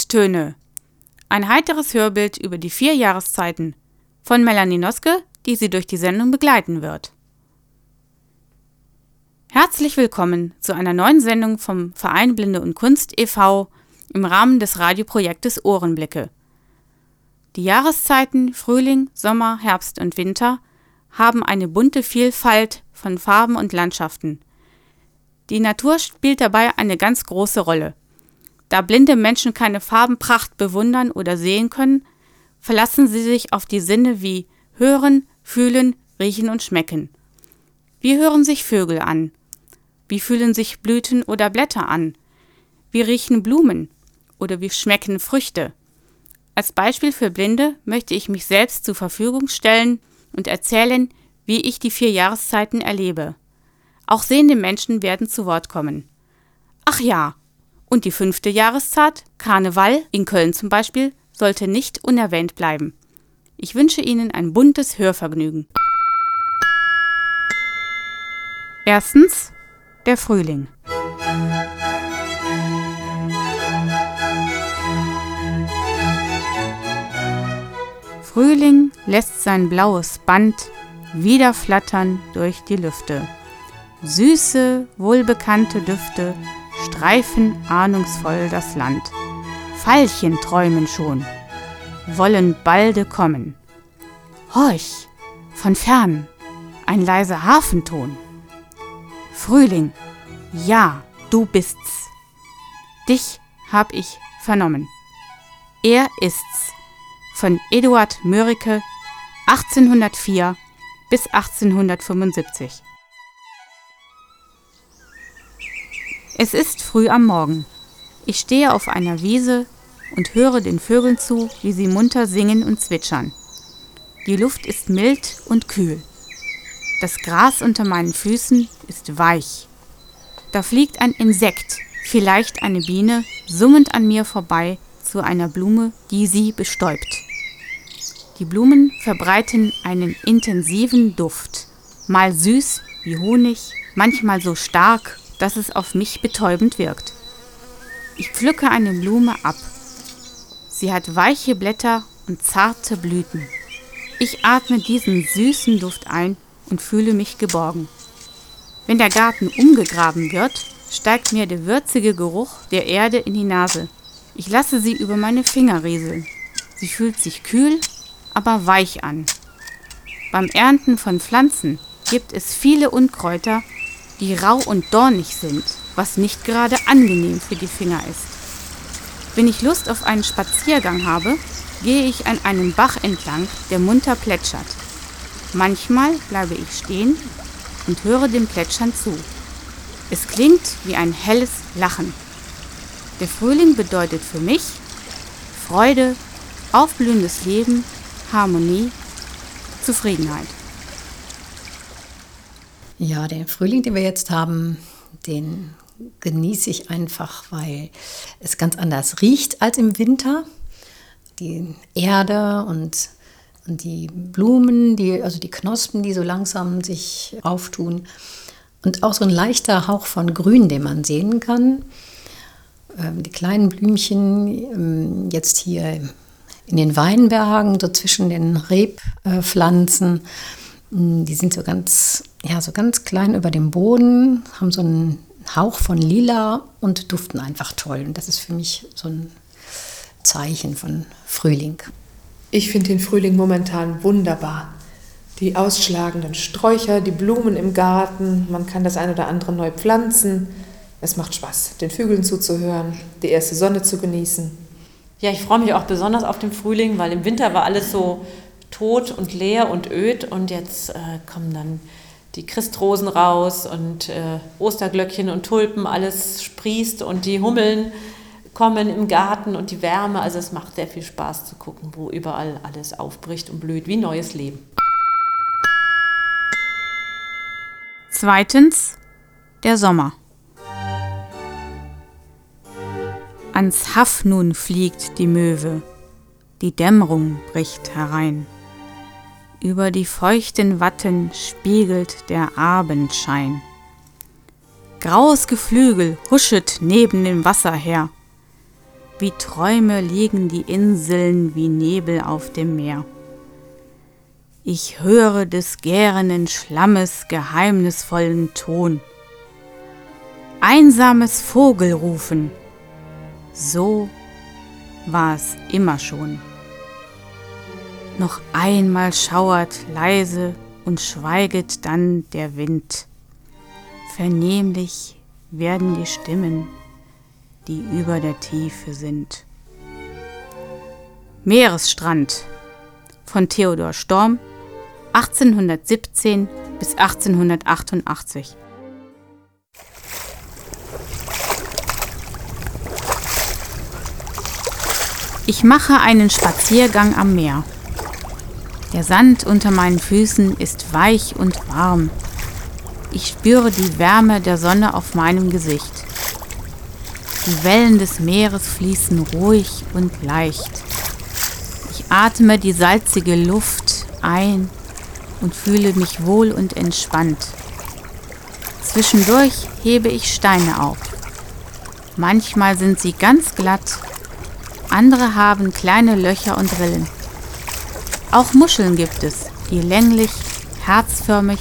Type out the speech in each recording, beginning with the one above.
Blüttöne. Ein heiteres Hörbild über die vier Jahreszeiten von Melanie Noske, die Sie durch die Sendung begleiten wird. Herzlich willkommen zu einer neuen Sendung vom Verein Blinde und Kunst e.V. im Rahmen des Radioprojektes Ohrenblicke. Die Jahreszeiten Frühling, Sommer, Herbst und Winter haben eine bunte Vielfalt von Farben und Landschaften. Die Natur spielt dabei eine ganz große Rolle. Da blinde Menschen keine Farbenpracht bewundern oder sehen können, verlassen sie sich auf die Sinne wie Hören, Fühlen, Riechen und Schmecken. Wie hören sich Vögel an? Wie fühlen sich Blüten oder Blätter an? Wie riechen Blumen? Oder wie schmecken Früchte? Als Beispiel für Blinde möchte ich mich selbst zur Verfügung stellen und erzählen, wie ich die vier Jahreszeiten erlebe. Auch sehende Menschen werden zu Wort kommen. Ach ja, und die fünfte Jahreszeit, Karneval, in Köln zum Beispiel, sollte nicht unerwähnt bleiben. Ich wünsche Ihnen ein buntes Hörvergnügen. Erstens der Frühling. Frühling lässt sein blaues Band wieder flattern durch die Lüfte. Süße, wohlbekannte Düfte streifen ahnungsvoll das Land. Veilchen träumen schon, wollen balde kommen. Horch, von fern, ein leiser Hafenton. Frühling, ja, du bist's. Dich hab ich vernommen. Er ist's. Von Eduard Mörike 1804 bis 1875. Es ist früh am Morgen. Ich stehe auf einer Wiese und höre den Vögeln zu, wie sie munter singen und zwitschern. Die Luft ist mild und kühl. Das Gras unter meinen Füßen ist weich. Da fliegt ein Insekt, vielleicht eine Biene, summend an mir vorbei zu einer Blume, die sie bestäubt. Die Blumen verbreiten einen intensiven Duft, mal süß wie Honig, manchmal so stark dass es auf mich betäubend wirkt. Ich pflücke eine Blume ab. Sie hat weiche Blätter und zarte Blüten. Ich atme diesen süßen Duft ein und fühle mich geborgen. Wenn der Garten umgegraben wird, steigt mir der würzige Geruch der Erde in die Nase. Ich lasse sie über meine Finger rieseln. Sie fühlt sich kühl, aber weich an. Beim Ernten von Pflanzen gibt es viele Unkräuter, die rau und dornig sind, was nicht gerade angenehm für die Finger ist. Wenn ich Lust auf einen Spaziergang habe, gehe ich an einem Bach entlang, der munter plätschert. Manchmal bleibe ich stehen und höre dem Plätschern zu. Es klingt wie ein helles Lachen. Der Frühling bedeutet für mich Freude, aufblühendes Leben, Harmonie, Zufriedenheit. Ja, den Frühling, den wir jetzt haben, den genieße ich einfach, weil es ganz anders riecht als im Winter. Die Erde und, und die Blumen, die, also die Knospen, die so langsam sich auftun. Und auch so ein leichter Hauch von Grün, den man sehen kann. Ähm, die kleinen Blümchen ähm, jetzt hier in den Weinbergen, so zwischen den Rebpflanzen. Äh, die sind so ganz, ja, so ganz klein über dem Boden, haben so einen Hauch von Lila und duften einfach toll. Und das ist für mich so ein Zeichen von Frühling. Ich finde den Frühling momentan wunderbar. Die ausschlagenden Sträucher, die Blumen im Garten, man kann das ein oder andere neu pflanzen. Es macht Spaß, den Vögeln zuzuhören, die erste Sonne zu genießen. Ja, ich freue mich auch besonders auf den Frühling, weil im Winter war alles so tot und leer und öd und jetzt äh, kommen dann die Christrosen raus und äh, Osterglöckchen und Tulpen, alles sprießt und die Hummeln kommen im Garten und die Wärme. Also es macht sehr viel Spaß zu gucken, wo überall alles aufbricht und blüht wie neues Leben. Zweitens der Sommer. Ans Haff nun fliegt die Möwe, die Dämmerung bricht herein. Über die feuchten Watten spiegelt der Abendschein. Graues Geflügel huschet neben dem Wasser her. wie Träume liegen die Inseln wie Nebel auf dem Meer. Ich höre des gärenden Schlammes geheimnisvollen Ton. Einsames Vogelrufen, so war es immer schon. Noch einmal schauert leise und schweiget dann der Wind. Vernehmlich werden die Stimmen, die über der Tiefe sind. Meeresstrand von Theodor Storm 1817 bis 1888. Ich mache einen Spaziergang am Meer. Der Sand unter meinen Füßen ist weich und warm. Ich spüre die Wärme der Sonne auf meinem Gesicht. Die Wellen des Meeres fließen ruhig und leicht. Ich atme die salzige Luft ein und fühle mich wohl und entspannt. Zwischendurch hebe ich Steine auf. Manchmal sind sie ganz glatt, andere haben kleine Löcher und Rillen. Auch Muscheln gibt es, die länglich, herzförmig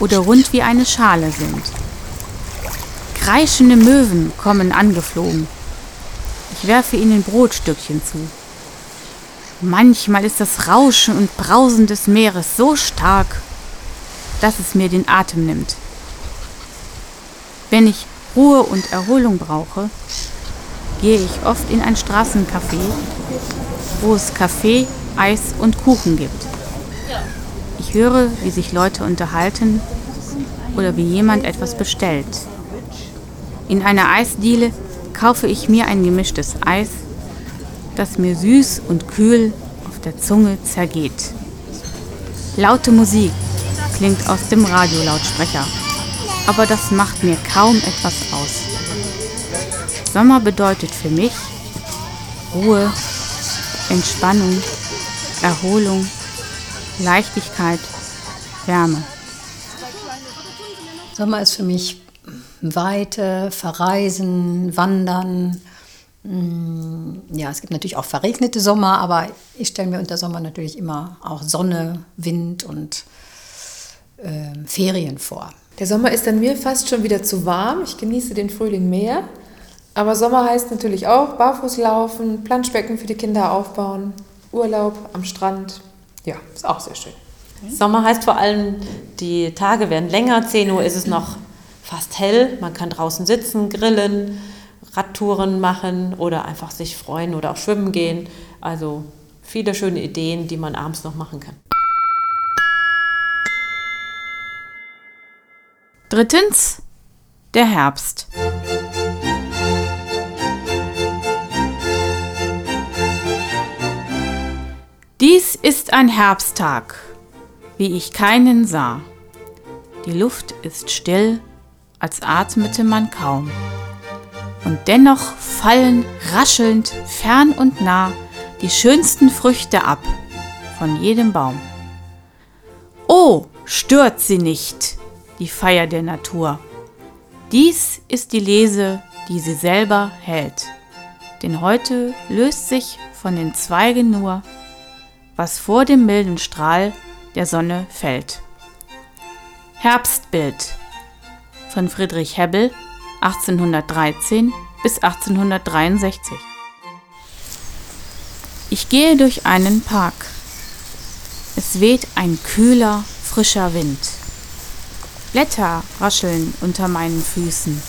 oder rund wie eine Schale sind. Kreischende Möwen kommen angeflogen. Ich werfe ihnen Brotstückchen zu. Manchmal ist das Rauschen und Brausen des Meeres so stark, dass es mir den Atem nimmt. Wenn ich Ruhe und Erholung brauche, gehe ich oft in ein Straßencafé, wo es Kaffee, Eis und Kuchen gibt. Ich höre, wie sich Leute unterhalten oder wie jemand etwas bestellt. In einer Eisdiele kaufe ich mir ein gemischtes Eis das mir süß und kühl auf der Zunge zergeht. Laute Musik klingt aus dem Radiolautsprecher, aber das macht mir kaum etwas aus. Sommer bedeutet für mich Ruhe, Entspannung, Erholung, Leichtigkeit, Wärme. Sommer ist für mich Weite, Verreisen, Wandern, Mm, ja, es gibt natürlich auch verregnete Sommer, aber ich stelle mir unter Sommer natürlich immer auch Sonne, Wind und äh, Ferien vor. Der Sommer ist dann mir fast schon wieder zu warm. Ich genieße den Frühling mehr. Aber Sommer heißt natürlich auch barfuß laufen, Planschbecken für die Kinder aufbauen, Urlaub am Strand. Ja, ist auch sehr schön. Sommer heißt vor allem, die Tage werden länger. 10 Uhr ist es noch fast hell. Man kann draußen sitzen, grillen Radtouren machen oder einfach sich freuen oder auch schwimmen gehen. Also viele schöne Ideen, die man abends noch machen kann. Drittens, der Herbst. Dies ist ein Herbsttag, wie ich keinen sah. Die Luft ist still, als atmete man kaum und dennoch fallen raschelnd fern und nah die schönsten Früchte ab von jedem Baum. Oh, stört sie nicht, die Feier der Natur. Dies ist die Lese, die sie selber hält. Denn heute löst sich von den Zweigen nur, was vor dem milden Strahl der Sonne fällt. Herbstbild von Friedrich Hebbel 1813 bis 1863. Ich gehe durch einen Park. Es weht ein kühler, frischer Wind. Blätter rascheln unter meinen Füßen.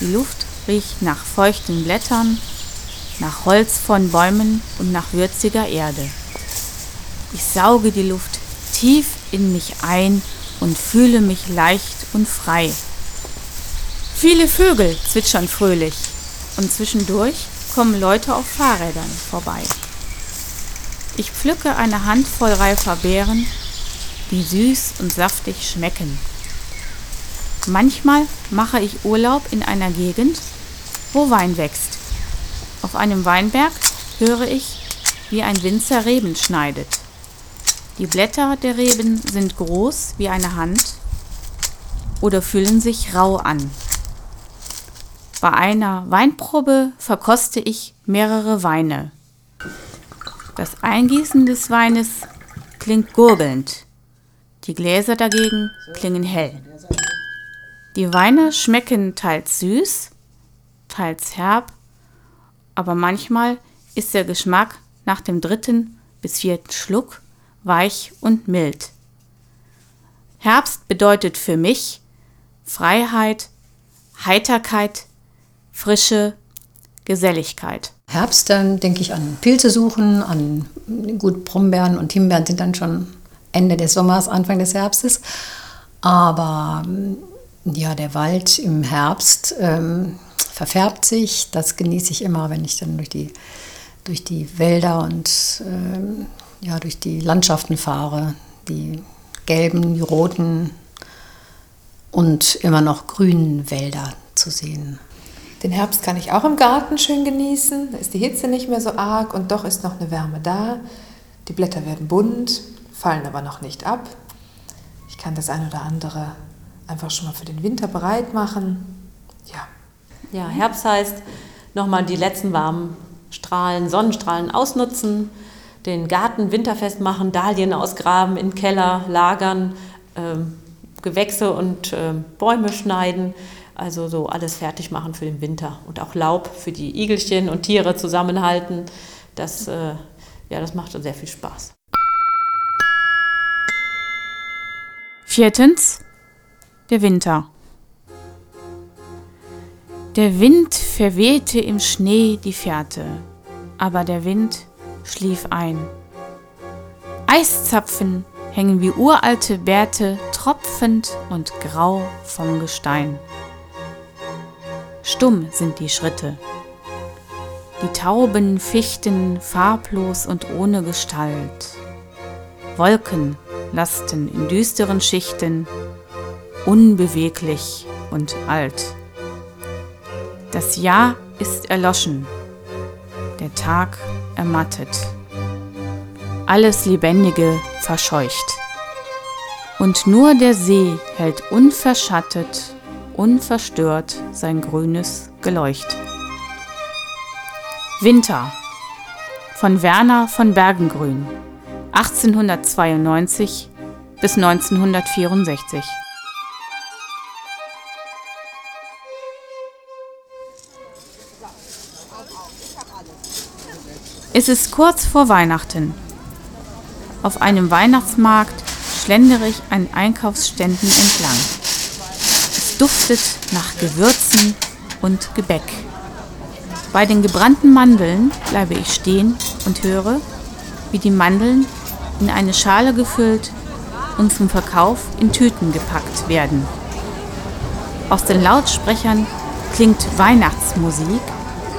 Die Luft riecht nach feuchten Blättern, nach Holz von Bäumen und nach würziger Erde. Ich sauge die Luft tief in mich ein und fühle mich leicht und frei. Viele Vögel zwitschern fröhlich und zwischendurch kommen Leute auf Fahrrädern vorbei. Ich pflücke eine Handvoll reifer Beeren, die süß und saftig schmecken. Manchmal mache ich Urlaub in einer Gegend, wo Wein wächst. Auf einem Weinberg höre ich, wie ein Winzer Reben schneidet. Die Blätter der Reben sind groß wie eine Hand oder fühlen sich rau an. Bei einer Weinprobe verkoste ich mehrere Weine. Das Eingießen des Weines klingt gurgelnd. Die Gläser dagegen klingen hell. Die Weine schmecken teils süß, teils herb, aber manchmal ist der Geschmack nach dem dritten bis vierten Schluck weich und mild. Herbst bedeutet für mich Freiheit, Heiterkeit, Frische, Geselligkeit. Herbst, dann denke ich an Pilze suchen, an gut Brombeeren und Himbeeren sind dann schon Ende des Sommers, Anfang des Herbstes. Aber ja, der Wald im Herbst ähm, verfärbt sich. Das genieße ich immer, wenn ich dann durch die, durch die Wälder und ähm, ja, durch die Landschaften fahre. Die gelben, die roten und immer noch grünen Wälder zu sehen. Den Herbst kann ich auch im Garten schön genießen. Da ist die Hitze nicht mehr so arg und doch ist noch eine Wärme da. Die Blätter werden bunt, fallen aber noch nicht ab. Ich kann das ein oder andere einfach schon mal für den Winter bereit machen. Ja. Ja, Herbst heißt nochmal die letzten warmen Strahlen, Sonnenstrahlen ausnutzen, den Garten winterfest machen, Dahlien ausgraben, in Keller lagern, ähm, Gewächse und äh, Bäume schneiden. Also so alles fertig machen für den Winter und auch Laub für die Igelchen und Tiere zusammenhalten. Das, äh, ja, das macht schon sehr viel Spaß. Viertens, der Winter. Der Wind verwehte im Schnee die Fährte, aber der Wind schlief ein. Eiszapfen hängen wie uralte Bärte tropfend und grau vom Gestein. Stumm sind die Schritte. Die Tauben fichten farblos und ohne Gestalt. Wolken lasten in düsteren Schichten, unbeweglich und alt. Das Jahr ist erloschen, der Tag ermattet, alles Lebendige verscheucht. Und nur der See hält unverschattet, unverstört sein grünes Geleucht. Winter von Werner von Bergengrün 1892 bis 1964. Es ist kurz vor Weihnachten. Auf einem Weihnachtsmarkt schlendere ich an Einkaufsständen entlang. Es duftet nach Gewürzen und Gebäck. Bei den gebrannten Mandeln bleibe ich stehen und höre, wie die Mandeln in eine Schale gefüllt und zum Verkauf in Tüten gepackt werden. Aus den Lautsprechern klingt Weihnachtsmusik,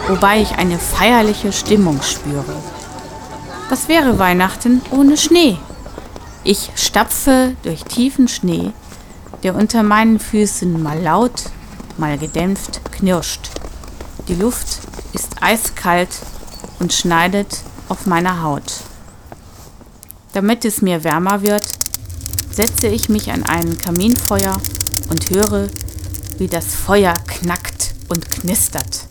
wobei ich eine feierliche Stimmung spüre. Was wäre Weihnachten ohne Schnee? Ich stapfe durch tiefen Schnee, der unter meinen Füßen mal laut, mal gedämpft knirscht. Die Luft ist eiskalt und schneidet auf meiner Haut. Damit es mir wärmer wird, setze ich mich an ein Kaminfeuer und höre, wie das Feuer knackt und knistert.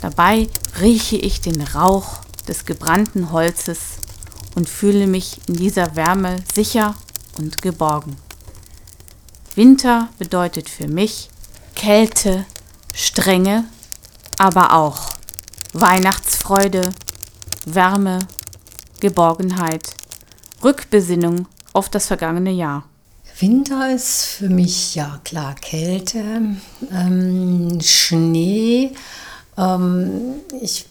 Dabei rieche ich den Rauch des gebrannten Holzes und fühle mich in dieser Wärme sicher und geborgen. Winter bedeutet für mich Kälte, Strenge, aber auch Weihnachtsfreude, Wärme, Geborgenheit Rückbesinnung auf das vergangene Jahr? Winter ist für mich ja klar Kälte, ähm, Schnee. Ähm, ich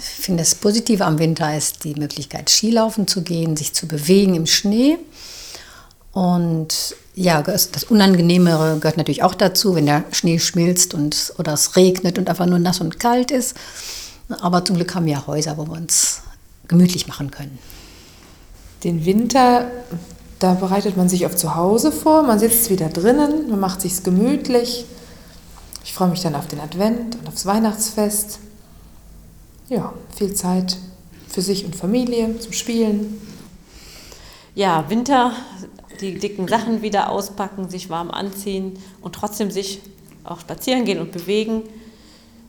finde das Positive am Winter ist die Möglichkeit, Skilaufen zu gehen, sich zu bewegen im Schnee. Und ja, das Unangenehmere gehört natürlich auch dazu, wenn der Schnee schmilzt und, oder es regnet und einfach nur nass und kalt ist. Aber zum Glück haben wir ja Häuser, wo wir uns gemütlich machen können. Den Winter, da bereitet man sich auf zu Hause vor, man sitzt wieder drinnen, man macht sich's gemütlich. Ich freue mich dann auf den Advent und aufs Weihnachtsfest. Ja, viel Zeit für sich und Familie zum Spielen. Ja, Winter, die dicken Sachen wieder auspacken, sich warm anziehen und trotzdem sich auch spazieren gehen und bewegen.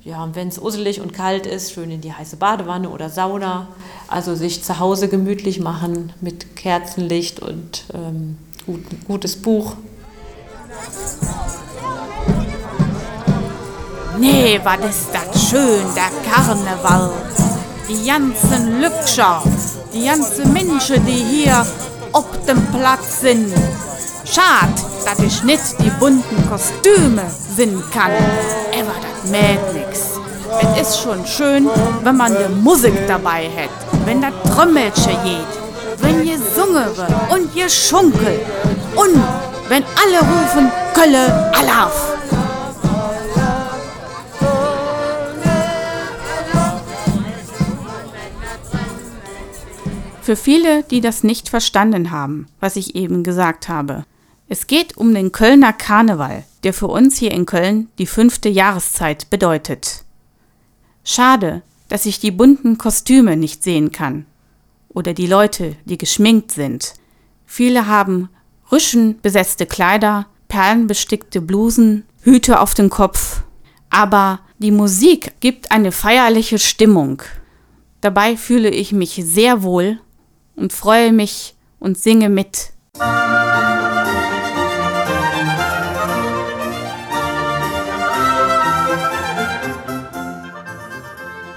Ja, und wenn es uselig und kalt ist, schön in die heiße Badewanne oder Sauna. Also sich zu Hause gemütlich machen mit Kerzenlicht und ähm, gut, gutes Buch. Nee, was ist das schön, der Karneval. Die ganzen Lückscher, die ganzen Menschen, die hier auf dem Platz sind. Schade, dass ich nicht die bunten Kostüme sehen kann. Aber das mäht nix. Es ist schon schön, wenn man die Musik dabei hat, wenn das Trommelchen geht, wenn gesungen wird und geschunkelt und wenn alle rufen Kölle Alaf. Für viele, die das nicht verstanden haben, was ich eben gesagt habe. Es geht um den Kölner Karneval, der für uns hier in Köln die fünfte Jahreszeit bedeutet. Schade, dass ich die bunten Kostüme nicht sehen kann. Oder die Leute, die geschminkt sind. Viele haben rüschenbesetzte Kleider, perlenbestickte Blusen, Hüte auf dem Kopf. Aber die Musik gibt eine feierliche Stimmung. Dabei fühle ich mich sehr wohl und freue mich und singe mit.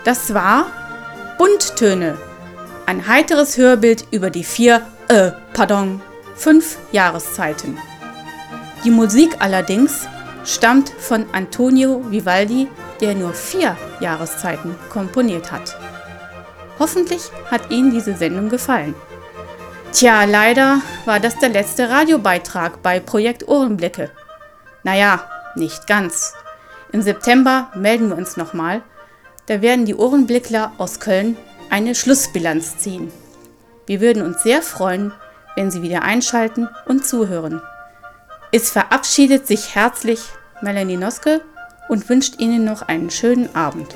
Das war Bunttöne, ein heiteres Hörbild über die vier, äh, pardon, fünf Jahreszeiten. Die Musik allerdings stammt von Antonio Vivaldi, der nur vier Jahreszeiten komponiert hat. Hoffentlich hat Ihnen diese Sendung gefallen. Tja, leider war das der letzte Radiobeitrag bei Projekt Ohrenblicke. Naja, nicht ganz. Im September melden wir uns nochmal. Da werden die Ohrenblickler aus Köln eine Schlussbilanz ziehen. Wir würden uns sehr freuen, wenn Sie wieder einschalten und zuhören. Es verabschiedet sich herzlich Melanie Noske und wünscht Ihnen noch einen schönen Abend.